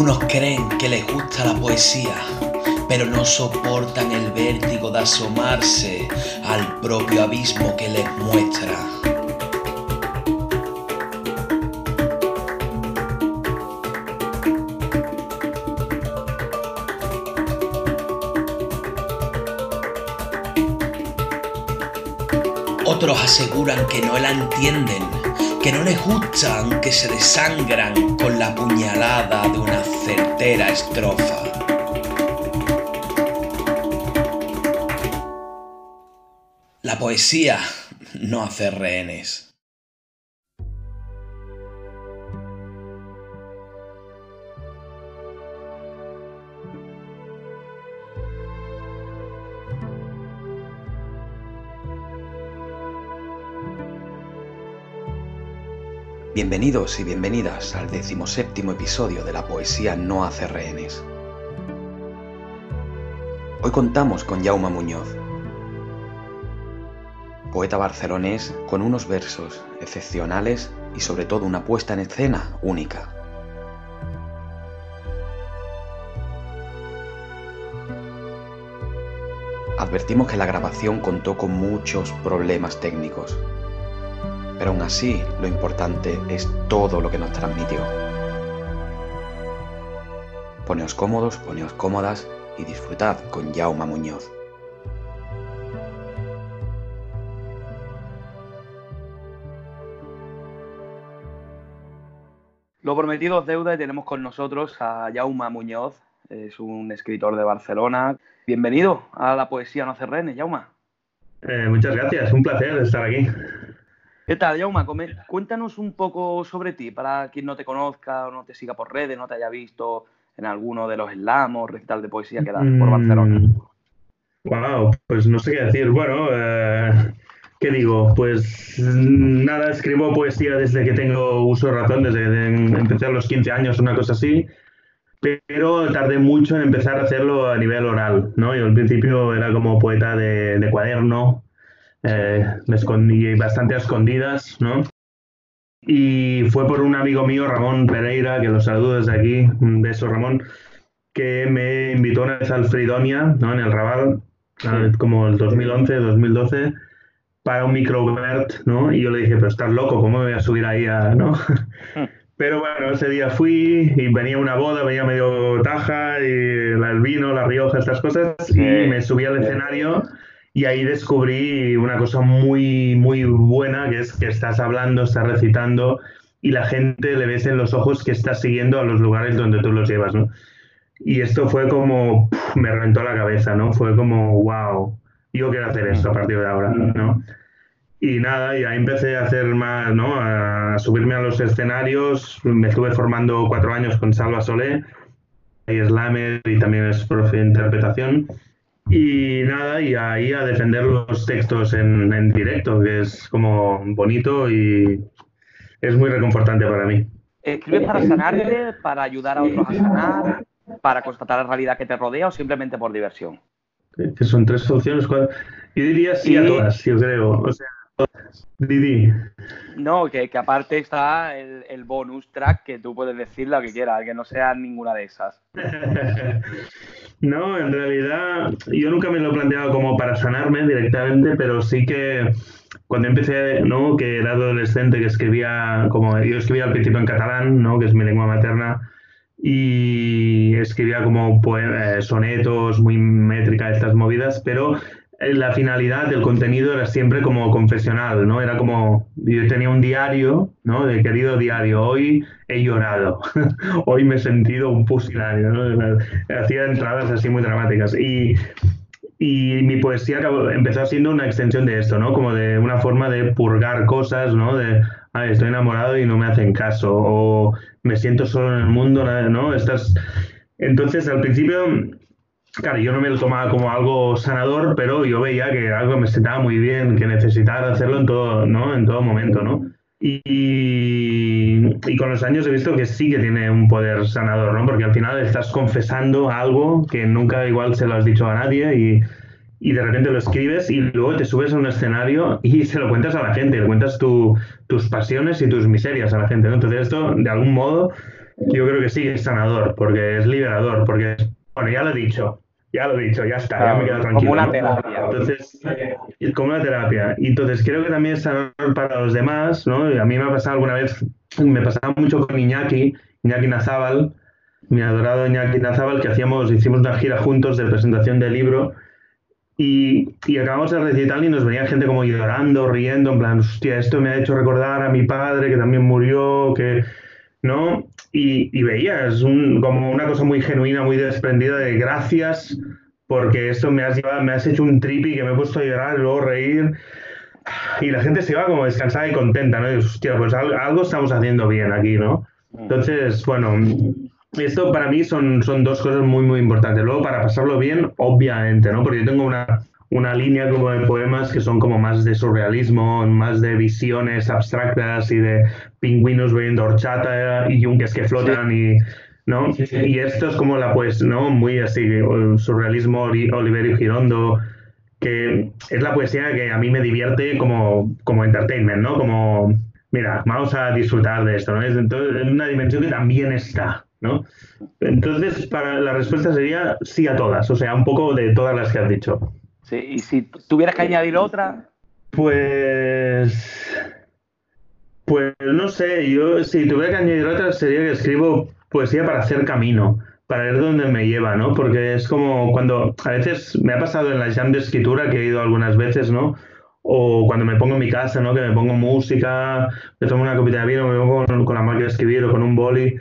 Unos creen que les gusta la poesía, pero no soportan el vértigo de asomarse al propio abismo que les muestra. Otros aseguran que no la entienden, que no les gustan, que se desangran con la puñalada de una certera estrofa. La poesía no hace rehenes. Bienvenidos y bienvenidas al decimoséptimo episodio de La Poesía No hace rehenes. Hoy contamos con Jaume Muñoz, poeta barcelonés con unos versos excepcionales y sobre todo una puesta en escena única. Advertimos que la grabación contó con muchos problemas técnicos, pero aún así lo importante es todo lo que nos transmitió. Poneos cómodos, poneos cómodas y disfrutad con Jaume Muñoz. Lo prometido es deuda y tenemos con nosotros a Jaume Muñoz, es un escritor de Barcelona. Bienvenido a la poesía no cerrene, Jaume. Eh, muchas gracias, un placer estar aquí. ¿Qué tal, Jauma? Cuéntanos un poco sobre ti, para quien no te conozca o no te siga por redes, no te haya visto en alguno de los slams o recital de poesía que das por mm. Barcelona. Wow, pues no sé qué decir. Bueno, eh, ¿qué digo? Pues nada, escribo poesía desde que tengo uso de razón, desde que empecé a los 15 años, una cosa así. Pero tardé mucho en empezar a hacerlo a nivel oral, ¿no? Yo al principio era como poeta de cuaderno, eh, me escondí bastante a escondidas, ¿no? Y fue por un amigo mío, Ramón Pereira, que lo saludo desde aquí, un beso Ramón, que me invitó una vez al Fridonia, ¿no? En el Raval, como el 2011, 2012, para un microvert, ¿no? Y yo le dije, pero estás loco, ¿cómo me voy a subir ahí a, no? Pero bueno, ese día fui y venía una boda, venía medio taja, y el vino, la rioja, estas cosas, y me subí al escenario y ahí descubrí una cosa muy, muy buena, que es que estás hablando, estás recitando y la gente le ves en los ojos que estás siguiendo a los lugares donde tú los llevas, ¿no? Y esto fue como, me reventó la cabeza, ¿no? Fue como, wow, yo quiero hacer esto a partir de ahora, ¿no? Y nada, y ahí empecé a hacer más, ¿no? A subirme a los escenarios, me estuve formando cuatro años con Salva Solé, y slammer y también es profe de interpretación. Y nada, y ahí a defender los textos en, en directo, que es como bonito y es muy reconfortante para mí. ¿Escribes para sanarte, para ayudar a otros a sanar, para constatar la realidad que te rodea o simplemente por diversión? Que son tres soluciones. Yo diría sí, a todas, yo creo. O sea, Didi. No, que, que aparte está el, el, bonus track que tú puedes decir lo que quieras, que no sea ninguna de esas. no, en realidad yo nunca me lo he planteado como para sanarme directamente, pero sí que cuando empecé, ¿no? Que era adolescente, que escribía, como yo escribía al principio en catalán, ¿no? Que es mi lengua materna, y escribía como eh, sonetos, muy métrica, estas movidas, pero la finalidad del contenido era siempre como confesional, ¿no? Era como, yo tenía un diario, ¿no? De querido diario, hoy he llorado, hoy me he sentido un pusilánime, ¿no? Hacía entradas así muy dramáticas. Y, y mi poesía empezó siendo una extensión de esto, ¿no? Como de una forma de purgar cosas, ¿no? De, ah, estoy enamorado y no me hacen caso, o me siento solo en el mundo, ¿no? Estás... Entonces, al principio Claro, yo no me lo tomaba como algo sanador, pero yo veía que algo me sentaba muy bien, que necesitaba hacerlo en todo, ¿no? En todo momento, ¿no? Y, y, con los años he visto que sí que tiene un poder sanador, ¿no? Porque al final estás confesando algo que nunca igual se lo has dicho a nadie y, y de repente lo escribes y luego te subes a un escenario y se lo cuentas a la gente, le cuentas tus pasiones y tus miserias a la gente. Entonces esto, de algún modo, yo creo que sí es sanador, porque es liberador, porque, bueno, ya lo he dicho, ya lo he dicho, ya está, ya me quedo tranquilo. Como una terapia. Entonces, como una terapia. Y entonces creo que también es para los demás, ¿no? A mí me ha pasado alguna vez, me pasaba mucho con Iñaki, Iñaki Nazábal, mi adorado Iñaki Nazábal, que hacíamos, hicimos una gira juntos de presentación del libro y, y, acabamos de recitar y nos venía gente como llorando, riendo, en plan, hostia, esto me ha hecho recordar a mi padre que también murió, que, ¿no? Y, y veías un, como una cosa muy genuina, muy desprendida de gracias, porque esto me has llevado, me has hecho un trippy que me he puesto a llorar, luego reír. Y la gente se iba como descansada y contenta, ¿no? Y, hostia, pues algo, algo estamos haciendo bien aquí, ¿no? Mm. Entonces, bueno, esto para mí son, son dos cosas muy, muy importantes. Luego, para pasarlo bien, obviamente, ¿no? Porque yo tengo una, una línea como de poemas que son como más de surrealismo, más de visiones abstractas y de pingüinos bebiendo horchata y yunques que flotan y... ¿no? Y esto es como la pues, ¿no? Muy así, surrealismo Oliverio Girondo, que es la poesía que a mí me divierte como, como entertainment, ¿no? Como, mira, vamos a disfrutar de esto, ¿no? Es entonces, una dimensión que también está, ¿no? Entonces, para la respuesta sería sí a todas, o sea, un poco de todas las que has dicho. Sí, y si tuvieras que añadir otra. Pues. Pues no sé, yo si tuviera que añadir otra sería que escribo poesía para hacer camino, para ver dónde me lleva, ¿no? Porque es como cuando a veces me ha pasado en la jam de escritura que he ido algunas veces, ¿no? O cuando me pongo en mi casa, ¿no? Que me pongo música, me tomo una copita de vino, me pongo con, con la máquina de escribir o con un boli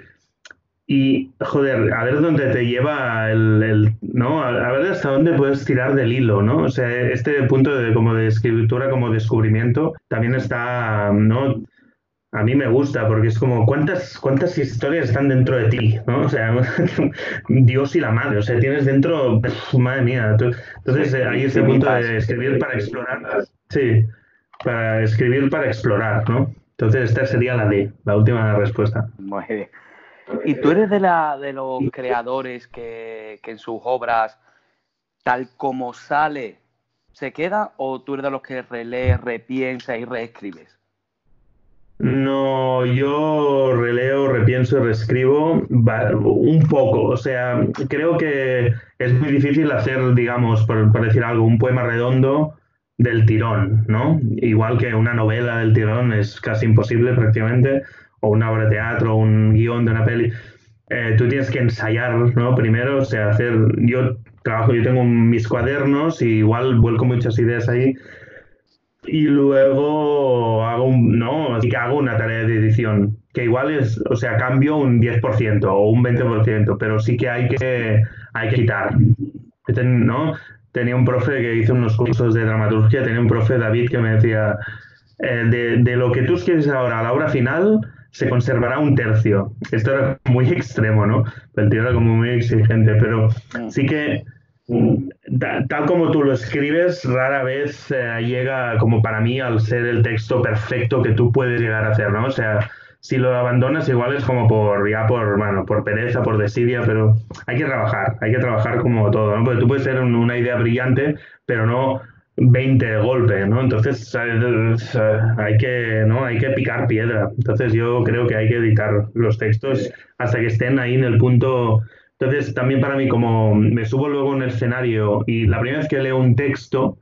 y, joder, a ver dónde te lleva el, ¿no? A, ver hasta dónde puedes tirar del hilo, ¿no? O sea, este punto de, como de escritura, como descubrimiento, también está, ¿no? A mí me gusta porque es como, ¿cuántas, cuántas historias están dentro de ti? ¿no? O sea, Dios y la madre, o sea, tienes dentro, madre mía. Entonces, eh, hay ese punto de escribir para explorar. Sí, para escribir para explorar, ¿no? Entonces, esta sería la D, la última respuesta. Muy bien. ¿Y tú eres de, la, de los creadores que, en sus obras, tal como sale, se queda? ¿O tú eres de los que relees, repiensas y reescribes? No, yo releo, repienso y reescribo un poco. O sea, creo que es muy difícil hacer, digamos, por, por, decir algo, un poema redondo del tirón, ¿no? Igual que una novela del tirón es casi imposible prácticamente o una obra de teatro, un guion de una peli, eh, tú tienes que ensayar, ¿no? Primero, o sea, hacer, yo trabajo, yo tengo mis cuadernos y igual vuelco muchas ideas ahí y luego hago un, no, así que hago una tarea de edición, que igual es, o sea, cambio un 10% o un 20%, pero sí que hay que, hay que quitar, ¿no? Tenía un profe que hizo unos cursos de dramaturgia, tenía un profe, David, que me decía, eh, de, de, lo que tú escribes ahora a la obra final, se conservará un tercio. Esto era muy extremo, ¿no? El tío era como muy exigente, pero sí que tal como tú lo escribes, rara vez eh, llega como para mí al ser el texto perfecto que tú puedes llegar a hacer, ¿no? O sea, si lo abandonas igual es como por ya por bueno, por pereza, por desidia, pero hay que trabajar, hay que trabajar como todo, ¿no? Porque tú puedes tener una idea brillante, pero no 20 de golpe, ¿no? Entonces hay que, ¿no? hay que picar piedra. Entonces yo creo que hay que editar los textos hasta que estén ahí en el punto. Entonces también para mí como me subo luego en el escenario y la primera vez que leo un texto,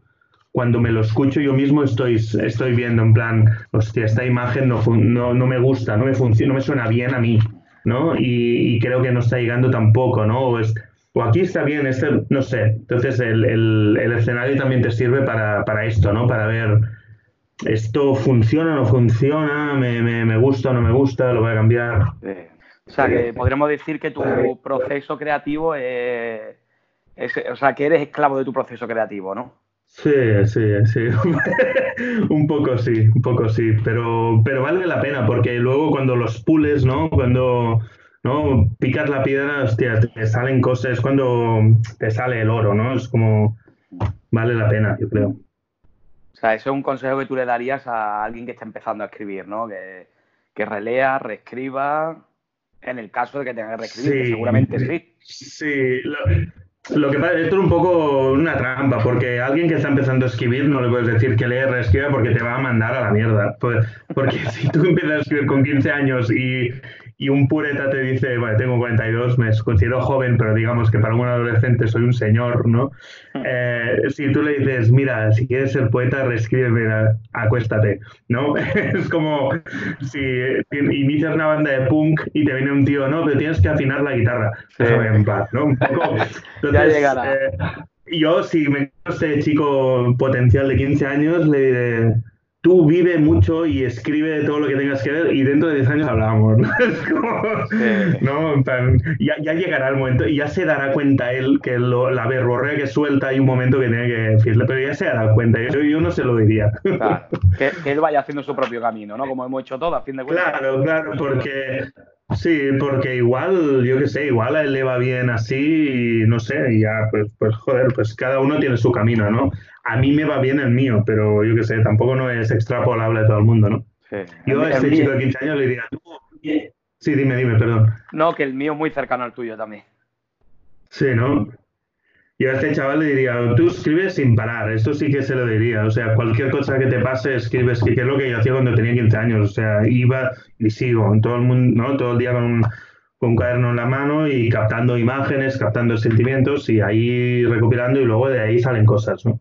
cuando me lo escucho yo mismo estoy, estoy viendo en plan, hostia, esta imagen no, no, no me gusta, no me, funciona, no me suena bien a mí, ¿no? Y, creo que no está llegando tampoco, ¿no? O aquí está bien, este, no sé. Entonces el, el, escenario también te sirve para, para, esto, ¿no? Para ver esto funciona o no funciona, me, me, me, gusta o no me gusta, lo voy a cambiar. O sea, que podríamos decir que tu proceso creativo es, es, o sea, que eres esclavo de tu proceso creativo, ¿no? Sí, sí, sí. un poco sí, un poco sí, pero, pero vale la pena porque luego cuando los pules, ¿no? Cuando ¿no? Picas la piedra, hostia, te salen cosas, es cuando te sale el oro, ¿no? Es como, vale la pena, yo creo. O sea, eso es un consejo que tú le darías a alguien que está empezando a escribir, ¿no? Que, que relea, reescriba, en el caso de que tenga que reescribir, seguramente sí. Sí, Lo que pasa es un poco una trampa, porque alguien que está empezando a escribir no le puedes decir que lee, reescriba porque te va a mandar a la mierda. Pues, porque si tú empiezas a escribir con 15 años y, y un pureta te dice, bueno, tengo 42, me considero joven, pero digamos que para un adolescente soy un señor, ¿no? Hmm. Eh, si tú le dices, mira, si quieres ser poeta, reescribe, acuéstate, ¿no? es como si inicias una banda de punk y te viene un tío, no, pero tienes que afinar la guitarra. Déjame en paz, ¿no? Un poco. ya llegará. Eh, yo, si me este chico potencial de 15 años, le diré tú vive mucho y escribe todo lo que tengas que ver y dentro de 10 años hablamos. ¿no? ¿no? ya, ya, llegará el momento y ya se dará cuenta él que lo, la verborrea que suelta hay un momento que tiene que decirle, pero ya se dará cuenta. Yo, yo no se lo diría. Claro, que, que, él vaya haciendo su propio camino, ¿no? Como hemos hecho todo, a fin de cuentas. Claro, claro, porque Sí, porque igual, yo qué sé, igual a él le va bien así y no sé, y ya, pues, pues joder, pues cada uno tiene su camino, ¿no? A mí me va bien el mío, pero yo qué sé, tampoco no es extrapolable a todo el mundo, ¿no? Sí. Yo a este chico de 15 años le diría, tú, sí, dime, dime, perdón. No, que el mío es muy cercano al tuyo también. Sí, ¿no? Yo a este chaval le diría, tú escribes sin parar, esto sí que se lo diría, o sea, cualquier cosa que te pase, escribes, que es lo que yo hacía cuando tenía 15 años, o sea, iba y sigo, en todo el mundo, ¿no? Todo el día con un, con un cuaderno en la mano y captando imágenes, captando sentimientos y ahí recopilando y luego de ahí salen cosas, ¿no?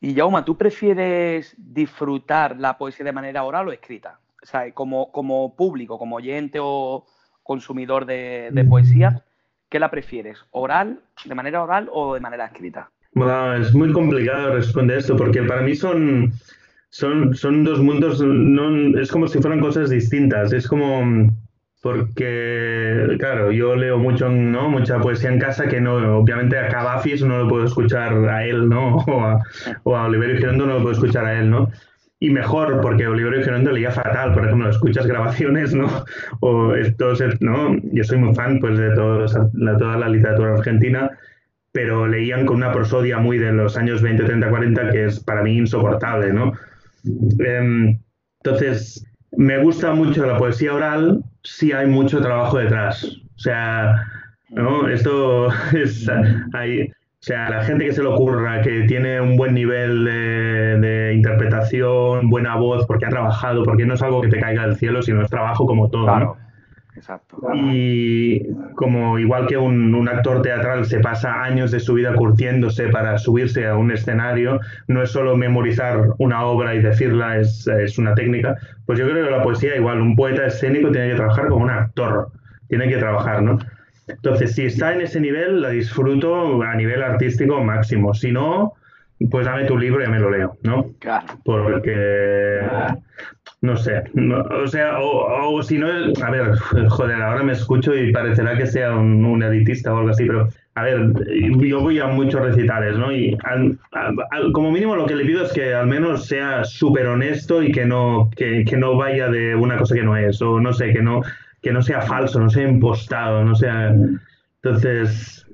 Y Jauma, ¿tú prefieres disfrutar la poesía de manera oral o escrita? O sea, como, como público, como oyente o consumidor de, de poesía, ¿Qué la prefieres? ¿Oral, de manera oral o de manera escrita? Es muy complicado responder esto porque para mí son, son, son dos mundos, no, es como si fueran cosas distintas. Es como, porque, claro, yo leo mucho, ¿no? Mucha poesía en casa que no, obviamente a Cavafis no lo puedo escuchar a él, ¿no? O a, o a Oliverio Girondo no lo puedo escuchar a él, ¿no? Y mejor, porque Oliverio Girondo leía fatal, por ejemplo, escuchas grabaciones, ¿no? O esto, ¿no? Yo soy muy fan, pues, de todo, la, toda la literatura argentina, pero leían con una prosodia muy de los años 20, 30, 40, que es para mí insoportable, ¿no? Em, entonces, me gusta mucho la poesía oral si hay mucho trabajo detrás. O sea, ¿no? Esto es... Hay, o sea, la gente que se le ocurra, que tiene un buen nivel de, interpretación, buena voz, porque ha trabajado, porque no es algo que te caiga del cielo, sino es trabajo como todo. Claro. Exacto. Y como igual que un, actor teatral se pasa años de su vida curtiéndose para subirse a un escenario, no es solo memorizar una obra y decirla, es, es una técnica, pues yo creo que la poesía igual, un poeta escénico tiene que trabajar como un actor, tiene que trabajar, ¿no? Entonces, si está en ese nivel, la disfruto a nivel artístico máximo. Si no, pues dame tu libro y me lo leo, ¿no? Claro. Porque, no sé, o sea, o, si no, a ver, joder, ahora me escucho y parecerá que sea un, editista o algo así, pero, a ver, yo voy a muchos recitales, ¿no? Y como mínimo lo que le pido es que al menos sea súper honesto y que no, que, que no vaya de una cosa que no es, o no sé, que no que no sea falso, no sea impostado, no sea... Entonces,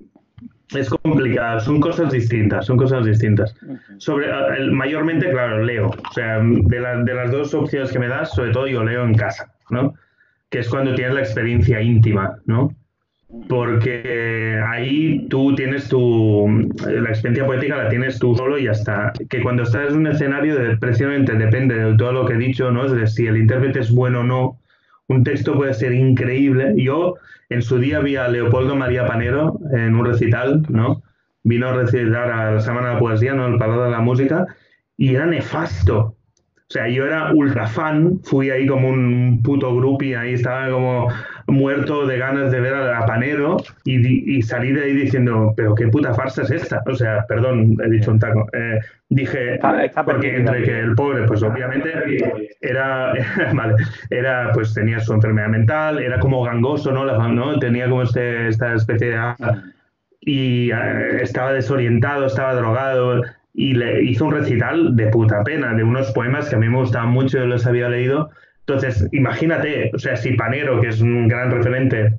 es complicado, son cosas distintas, son cosas distintas. Sobre, mayormente, claro, leo. O sea, de, de las dos opciones que me das, sobre todo yo leo en casa, ¿no? Que es cuando tienes la experiencia íntima, ¿no? Porque ahí tú tienes tu. La experiencia poética la tienes tú solo y ya está. Que cuando estás en un escenario, precisamente depende de todo lo que he dicho, ¿no? Es de si el intérprete es bueno o no, un texto puede ser increíble. Yo en su día vi a Leopoldo María Panero en un recital, ¿no? Vino a recitar a la Semana de la Poesía, ¿no? El Palau de la Música, y era nefasto. O sea, yo era ultra fan, fui ahí como un puto y ahí estaba como muerto de ganas de ver a, Panero y, salí de ahí diciendo, pero qué puta farsa es esta. O sea, perdón, he dicho un taco. Eh, dije, porque entre que el pobre, pues obviamente era, vale, era, pues tenía su enfermedad mental, era como gangoso, ¿no? La, ¿no? Tenía como este, esta especie de... Y eh, estaba desorientado, estaba drogado y le hizo un recital de puta pena, de unos poemas que a mí me gustaban mucho, yo los había leído. Entonces, imagínate, o sea, si Panero, que es un gran referente,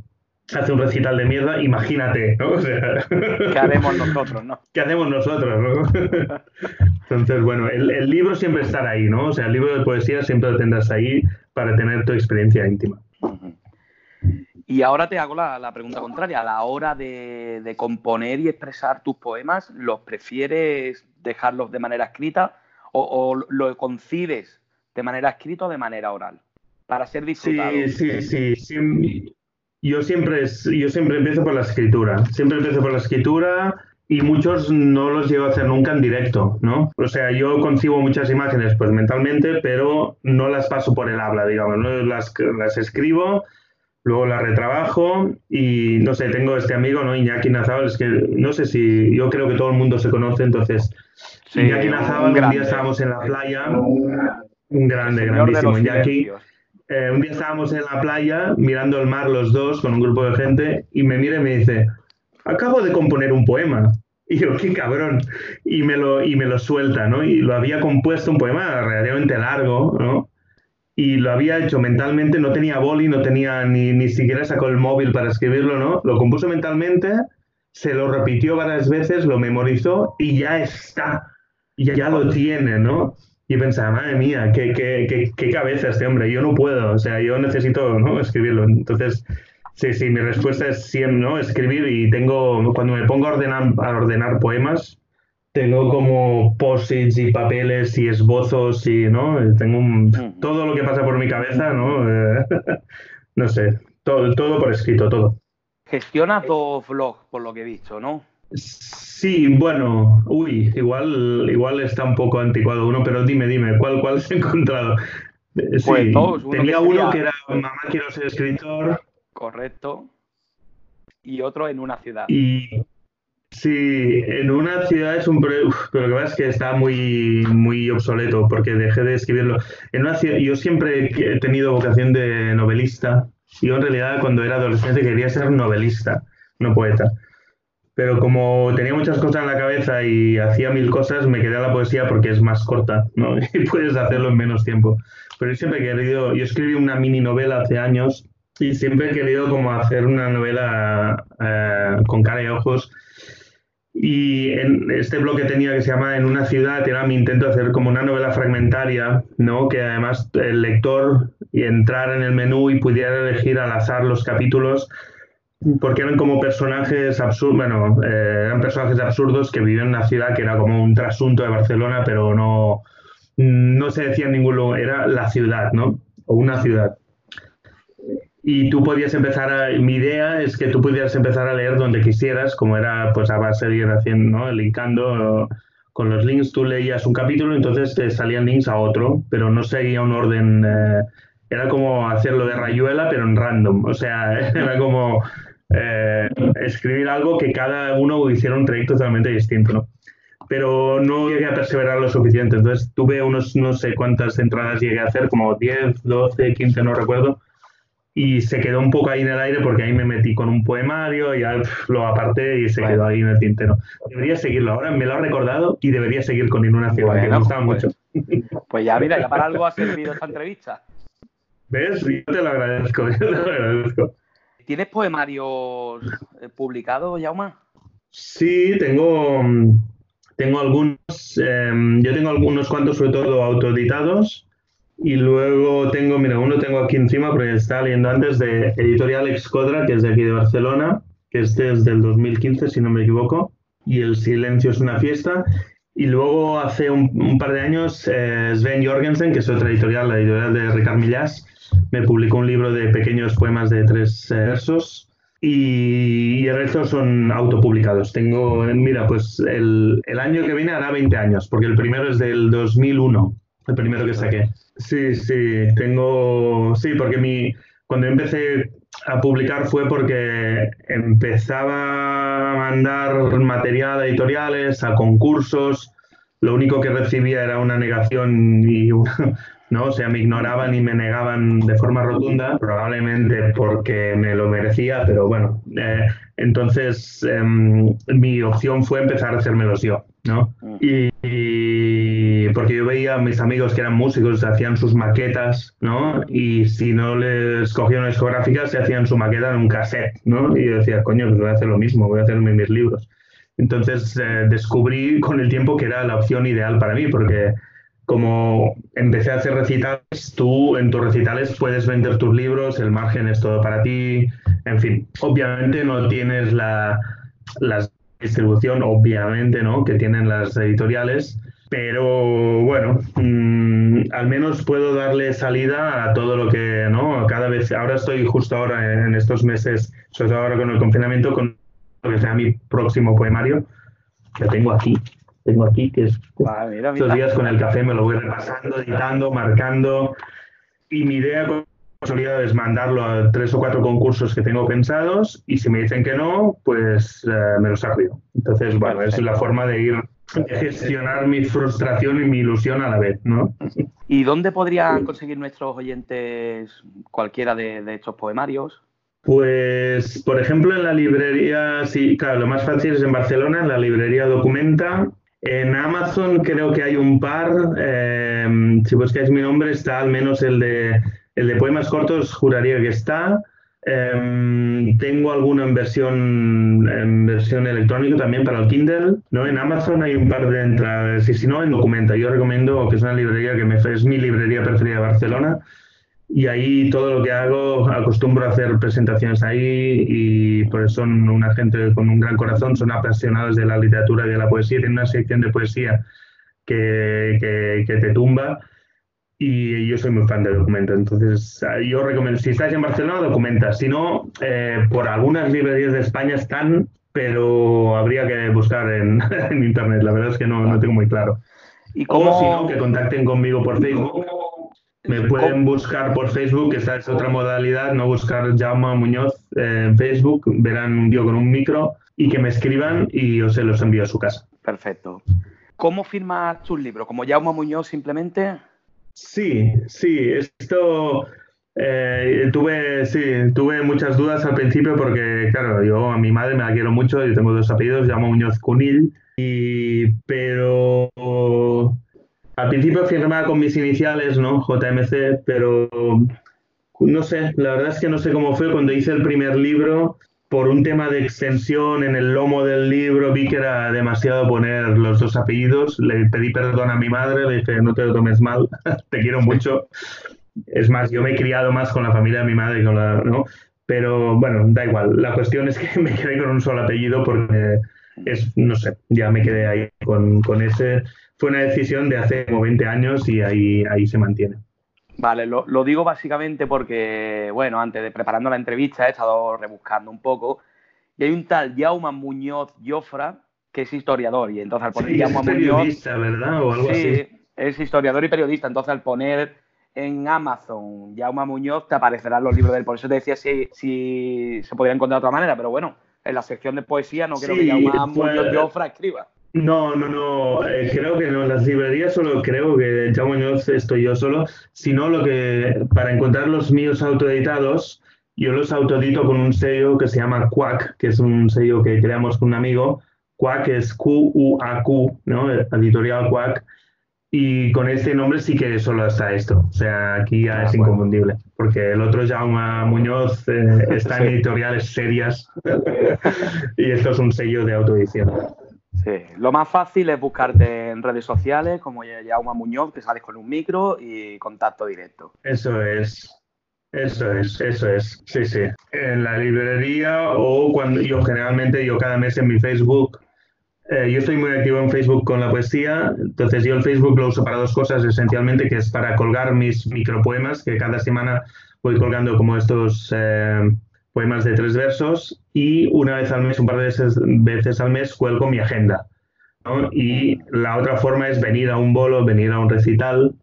hace un recital de mierda, imagínate, ¿no? O sea, ¿Qué haremos nosotros, no? ¿Qué hacemos nosotros, no? Entonces, bueno, el, el, libro siempre estará ahí, ¿no? O sea, el libro de poesía siempre lo tendrás ahí para tener tu experiencia íntima. Y ahora te hago la, pregunta contraria. A la hora de, componer y expresar tus poemas, ¿los prefieres dejarlos de manera escrita o, lo concibes de manera escrita o de manera oral? Para ser disfrutado. Sí, sí, sí. Yo siempre, yo siempre empiezo por la escritura. Siempre empiezo por la escritura y muchos no los llego a hacer nunca en directo, ¿no? O sea, yo concibo muchas imágenes pues mentalmente, pero no las paso por el habla, digamos, ¿no? las, las escribo luego la retrabajo y no sé, tengo este amigo, ¿no? Iñaki Nazábal, es que no sé si, yo creo que todo el mundo se conoce, entonces Iñaki Nazábal, un, día estábamos en la playa, un grande, grandísimo Iñaki. Eh, un día estábamos en la playa mirando el mar los dos con un grupo de gente y me mira y me dice, acabo de componer un poema. Y yo, qué cabrón. Y me lo, y me lo suelta, ¿no? Y lo había compuesto un poema relativamente largo, ¿no? y lo había hecho mentalmente, no tenía boli, no tenía ni, ni siquiera sacó el móvil para escribirlo, ¿no? Lo compuso mentalmente, se lo repitió varias veces, lo memorizó y ya está, y ya lo tiene, ¿no? Y pensaba, madre mía, qué, qué, qué, qué cabeza este hombre, yo no puedo, o sea, yo necesito ¿no? escribirlo. Entonces, sí, sí, mi respuesta es siempre, ¿no? Escribir y tengo, cuando me pongo a ordenar, a ordenar poemas, tengo como posits y papeles y esbozos y, ¿no? Tengo todo lo que pasa por mi cabeza, ¿no? Eh, no sé, todo, todo por escrito, todo. Gestionas dos vlogs, por lo que he visto, ¿no? Sí, bueno, uy, igual, igual está un poco anticuado uno, pero dime, dime, ¿cuál, cuál has encontrado? Eh, sí, pues tenía uno que era Mamá quiero ser escritor. Correcto. Y otro en una ciudad. Y Sí, en una ciudad es un pero lo que pasa es que está muy, muy obsoleto porque dejé de escribirlo. En una ciudad, yo siempre he tenido vocación de novelista. Yo en realidad cuando era adolescente quería ser novelista, no poeta. Pero como tenía muchas cosas en la cabeza y hacía mil cosas, me quedé a la poesía porque es más corta, ¿no? Y puedes hacerlo en menos tiempo. Pero yo siempre he querido, yo escribí una mini novela hace años y siempre he querido como hacer una novela eh, con cara y ojos y en este bloque tenía que se llama En una ciudad, era mi intento de hacer como una novela fragmentaria, ¿no? Que además el lector entrara en el menú y pudiera elegir al azar los capítulos, porque eran como personajes absurdos, bueno, eh, eran personajes absurdos que vivían en una ciudad que era como un trasunto de Barcelona, pero no, no se decía en ningún lugar, era la ciudad, ¿no? O una ciudad y tú podías empezar a, mi idea es que tú pudieras empezar a leer donde quisieras, como era pues a base de ir haciendo, ¿no? linkando con los links, tú leías un capítulo, entonces te salían links a otro, pero no seguía un orden, eh, era como hacerlo de rayuela, pero en random, o sea, era como eh, escribir algo que cada uno hiciera un trayecto totalmente distinto, ¿no? Pero no llegué a perseverar lo suficiente, entonces tuve unos, no sé cuántas entradas llegué a hacer, como 10, 12, 15, no recuerdo, y se quedó un poco ahí en el aire porque ahí me metí con un poemario y lo aparté y se quedó ahí en el tintero. Debería seguirlo, ahora me lo ha recordado y debería seguir con ninguna ciudad, que me gustaba pues, mucho. Pues ya, mira, ya para algo ha servido esta entrevista. ¿Ves? Yo te lo agradezco, yo te lo agradezco. ¿Tienes poemarios eh, publicados, Jauma? Sí, tengo, tengo algunos, em, yo tengo algunos cuantos, sobre todo autoeditados, y luego tengo, mira, uno tengo aquí encima, porque estaba leyendo antes, de Editorial Excodra, que es de aquí de Barcelona, que este es del 2015, si no me equivoco, y El silencio es una fiesta. Y luego hace un, par de años, eh, Sven Jorgensen, que es otra editorial, la editorial de Ricard Millás, me publicó un libro de pequeños poemas de tres eh, versos. Y, el resto son autopublicados. Tengo, mira, pues el, el año que viene hará 20 años, porque el primero es del 2001, el primero que saqué. Sí, sí, tengo, sí, porque mi, cuando empecé a publicar fue porque empezaba a mandar material a editoriales, a concursos, lo único que recibía era una negación y ¿no? O sea, me ignoraban y me negaban de forma rotunda, probablemente porque me lo merecía, pero bueno, eh, entonces em, mi opción fue empezar a hacérmelos yo, ¿no? Mm. Y, porque yo veía a mis amigos que eran músicos, hacían sus maquetas, ¿no? Y si no les cogían una discográfica, se hacían su maqueta en un cassette, ¿no? Y yo decía, coño, pues voy a hacer lo mismo, voy a hacerme mis libros. Entonces eh, descubrí con el tiempo que era la opción ideal para mí, porque como empecé a hacer recitales, tú en tus recitales puedes vender tus libros, el margen es todo para ti, en fin, obviamente no tienes la, la distribución, obviamente, ¿no? Que tienen las editoriales, pero bueno, mm, al menos puedo darle salida a todo lo que, ¿no? Cada vez, ahora estoy justo ahora en estos meses, sobre todo ahora con el confinamiento, con lo que sea mi próximo poemario, que tengo aquí, tengo aquí, que es ah, estos días con el café me lo voy repasando, editando, marcando, y mi idea consolidada es mandarlo a tres o cuatro concursos que tengo pensados, y si me dicen que no, pues eh, me los saco Entonces, bueno, es la forma de ir gestionar mi frustración y mi ilusión a la vez, ¿no? ¿Y dónde podrían conseguir nuestros oyentes cualquiera de, estos poemarios? Pues, por ejemplo, en la librería, sí, claro, lo más fácil es en Barcelona, en la librería Documenta. En Amazon creo que hay un par. Eh, si buscáis mi nombre, está al menos el de, el de poemas cortos, juraría que está. Em, tengo alguna en versión, en versión electrónica también para el Kindle. ¿no? En Amazon hay un par de entradas, y si no, en Documenta. Yo recomiendo que es una librería que me, es mi librería preferida de Barcelona. Y ahí todo lo que hago, acostumbro a hacer presentaciones ahí y pues son una gente con un gran corazón, son apasionados de la literatura y de la poesía, tienen una sección de poesía que, que te tumba y yo soy muy fan de Documenta. Entonces, ah, yo recomiendo, si estáis en Barcelona, Documenta. Si no, eh, por algunas librerías de España están, pero habría que buscar en, Internet. La verdad es que no, no tengo muy claro. ¿Y cómo... O si no, que contacten conmigo por Facebook. Me pueden buscar por Facebook, esa es otra modalidad, no buscar Jaume Muñoz en Facebook, verán un vídeo con un micro y que me escriban y yo se los envío a su casa. Perfecto. ¿Cómo firmas tus libros? ¿Como Jaume Muñoz simplemente? Sí, sí, esto eh, tuve, sí, tuve muchas dudas al principio porque, claro, yo a mi madre me la quiero mucho, yo tengo dos apellidos, llamo Muñoz Cunil, y, pero al principio firmaba con mis iniciales, ¿no? JMC, pero no sé, la verdad es que no sé cómo fue cuando hice el primer libro, por un tema de extensión en el lomo del libro vi que era demasiado poner los dos apellidos. Le pedí perdón a mi madre, le dije, no te lo tomes mal, te quiero mucho. Es más, yo me he criado más con la familia de mi madre, con la, ¿no? Pero bueno, da igual. La cuestión es que me quedé con un solo apellido porque es, no sé, ya me quedé ahí con, con ese. Fue una decisión de hace como 20 años y ahí, ahí se mantiene. Vale, lo, digo básicamente porque, bueno, antes de preparando la entrevista he estado rebuscando un poco y hay un tal Jaume Muñoz Jofra que es historiador y entonces al poner sí, Jaume es periodista, ¿verdad? O algo sí, es historiador y periodista, entonces al poner en Amazon Jaume Muñoz te aparecerán los libros de él, por eso te decía si, si se podría encontrar de otra manera, pero bueno, en la sección de poesía no creo que Jaume Muñoz Jofra escriba. No, no, no, eh, creo que no. Las librerías solo creo que ya Muñoz estoy yo solo, sino lo que para encontrar los míos autoeditados, yo los autoedito con un sello que se llama Quack, que es un sello que creamos con un amigo. Quack es Q-U-A-Q, ¿no? Editorial Quack. Y con este nombre sí que solo está esto. O sea, aquí ya ah, es inconfundible. Porque el otro Jaume Muñoz eh, está en editoriales serias. y esto es un sello de autoedición. Sí, lo más fácil es buscarte en redes sociales como Jaume Muñoz, que sales con un micro y contacto directo. Eso es. Eso es, eso es, sí, sí. En la librería o cuando yo generalmente, yo cada mes en mi Facebook, eh, yo estoy muy activo en Facebook con la poesía, entonces yo el Facebook lo uso para dos cosas esencialmente, que es para colgar mis micropoemas, que cada semana voy colgando como estos eh, poemas de tres versos y una vez al mes, un par de veces, al mes, cuelgo mi agenda. Y la otra forma es venir a un bolo, venir a un recital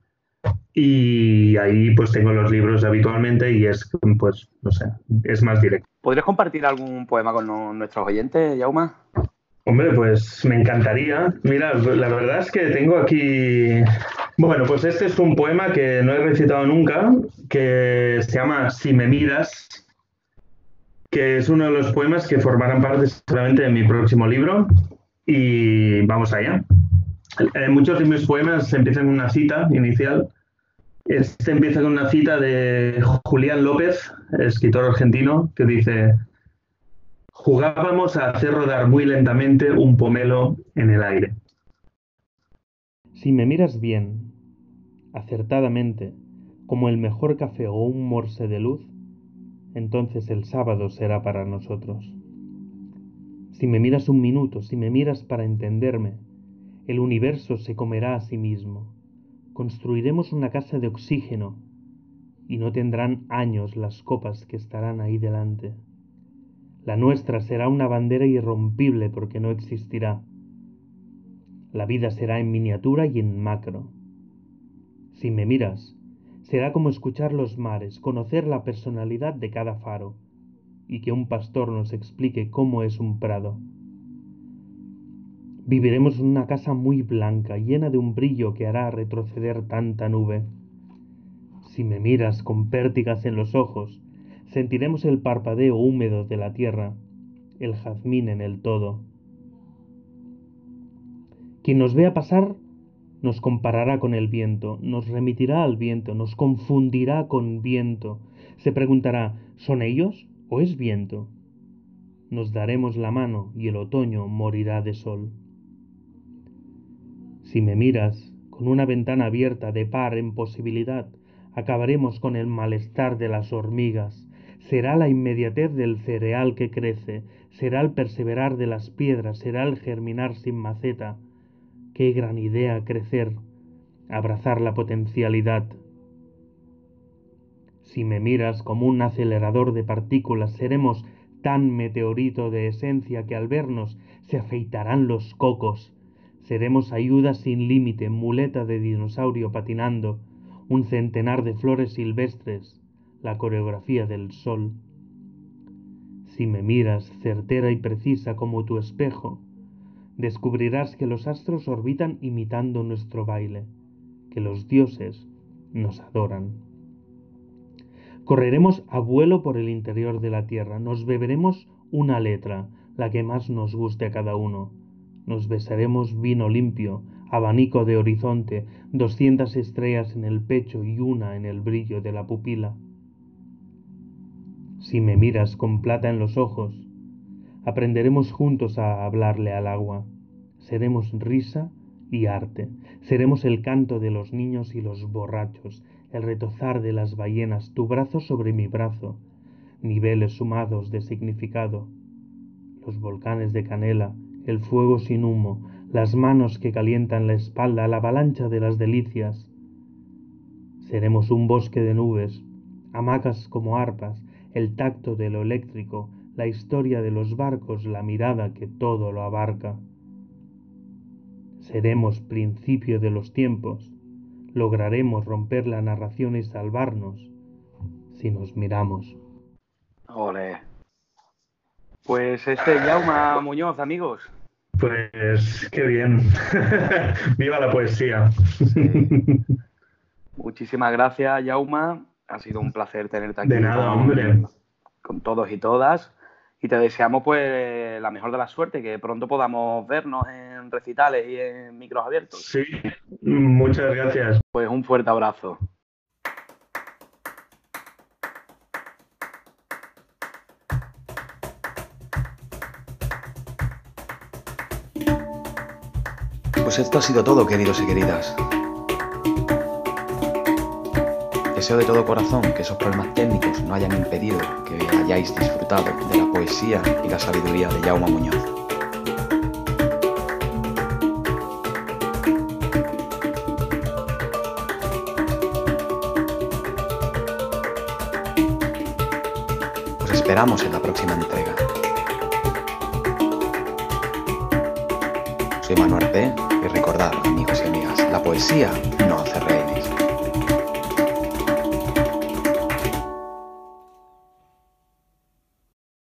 y ahí pues tengo los libros habitualmente y es, pues, no sé, es más directo. ¿Podrías compartir algún poema con nuestros oyentes, Yauma? Hombre, pues me encantaría. Mira, la verdad es que tengo aquí... Bueno, pues este es un poema que no he recitado nunca, que se llama Si me miras, que es uno de los poemas que formarán parte seguramente de mi próximo libro. Y vamos allá. Eh, muchos de mis poemas empiezan con una cita inicial. Este empieza con una cita de Julián López, escritor argentino, que dice, jugábamos a hacer rodar muy lentamente un pomelo en el aire. Si me miras bien, acertadamente, como el mejor café o un morse de luz, entonces el sábado será para nosotros. Si me miras un minuto, si me miras para entenderme, el universo se comerá a sí mismo. Construiremos una casa de oxígeno y no tendrán años las copas que estarán ahí delante. La nuestra será una bandera irrompible porque no existirá. La vida será en miniatura y en macro. Si me miras, será como escuchar los mares, conocer la personalidad de cada faro y que un pastor nos explique cómo es un prado. Viviremos en una casa muy blanca, llena de un brillo que hará retroceder tanta nube. Si me miras con pértigas en los ojos, sentiremos el parpadeo húmedo de la tierra, el jazmín en el todo. Quien nos vea pasar nos comparará con el viento, nos remitirá al viento, nos confundirá con viento, se preguntará, ¿son ellos o es viento? Nos daremos la mano y el otoño morirá de sol. Si me miras con una ventana abierta de par en posibilidad, acabaremos con el malestar de las hormigas. Será la inmediatez del cereal que crece, será el perseverar de las piedras, será el germinar sin maceta. Qué gran idea crecer, abrazar la potencialidad. Si me miras como un acelerador de partículas, seremos tan meteorito de esencia que al vernos se afeitarán los cocos, Seremos ayuda sin límite, muleta de dinosaurio patinando, un centenar de flores silvestres, la coreografía del sol. Si me miras certera y precisa como tu espejo, descubrirás que los astros orbitan imitando nuestro baile, que los dioses nos adoran. Correremos a vuelo por el interior de la tierra, nos beberemos una letra, la que más nos guste a cada uno, nos besaremos vino limpio, abanico de horizonte, doscientas estrellas en el pecho y una en el brillo de la pupila. Si me miras con plata en los ojos, aprenderemos juntos a hablarle al agua. Seremos risa y arte. Seremos el canto de los niños y los borrachos, el retozar de las ballenas, tu brazo sobre mi brazo, niveles sumados de significado, los volcanes de canela, el fuego sin humo, las manos que calientan la espalda, la avalancha de las delicias. Seremos un bosque de nubes, hamacas como arpas, el tacto de lo eléctrico, la historia de los barcos, la mirada que todo lo abarca. Seremos principio de los tiempos, lograremos romper la narración y salvarnos si nos miramos. Ole. Pues este es Jauma Muñoz, amigos. Pues qué bien. Viva la poesía. Muchísimas gracias, Jauma. Ha sido un placer tenerte aquí. De nada, con, hombre. Con todos y todas. Y te deseamos pues la mejor de la suerte, que pronto podamos vernos en recitales y en micros abiertos. Sí, muchas gracias. Pues un fuerte abrazo. Pues esto ha sido todo, queridos y queridas. Deseo de todo corazón que esos problemas técnicos no hayan impedido que hayáis disfrutado de la poesía y la sabiduría de Jaume Muñoz. Os esperamos en la próxima entrega. Soy Manuel P. Y recordad, amigos y amigas, la poesía no.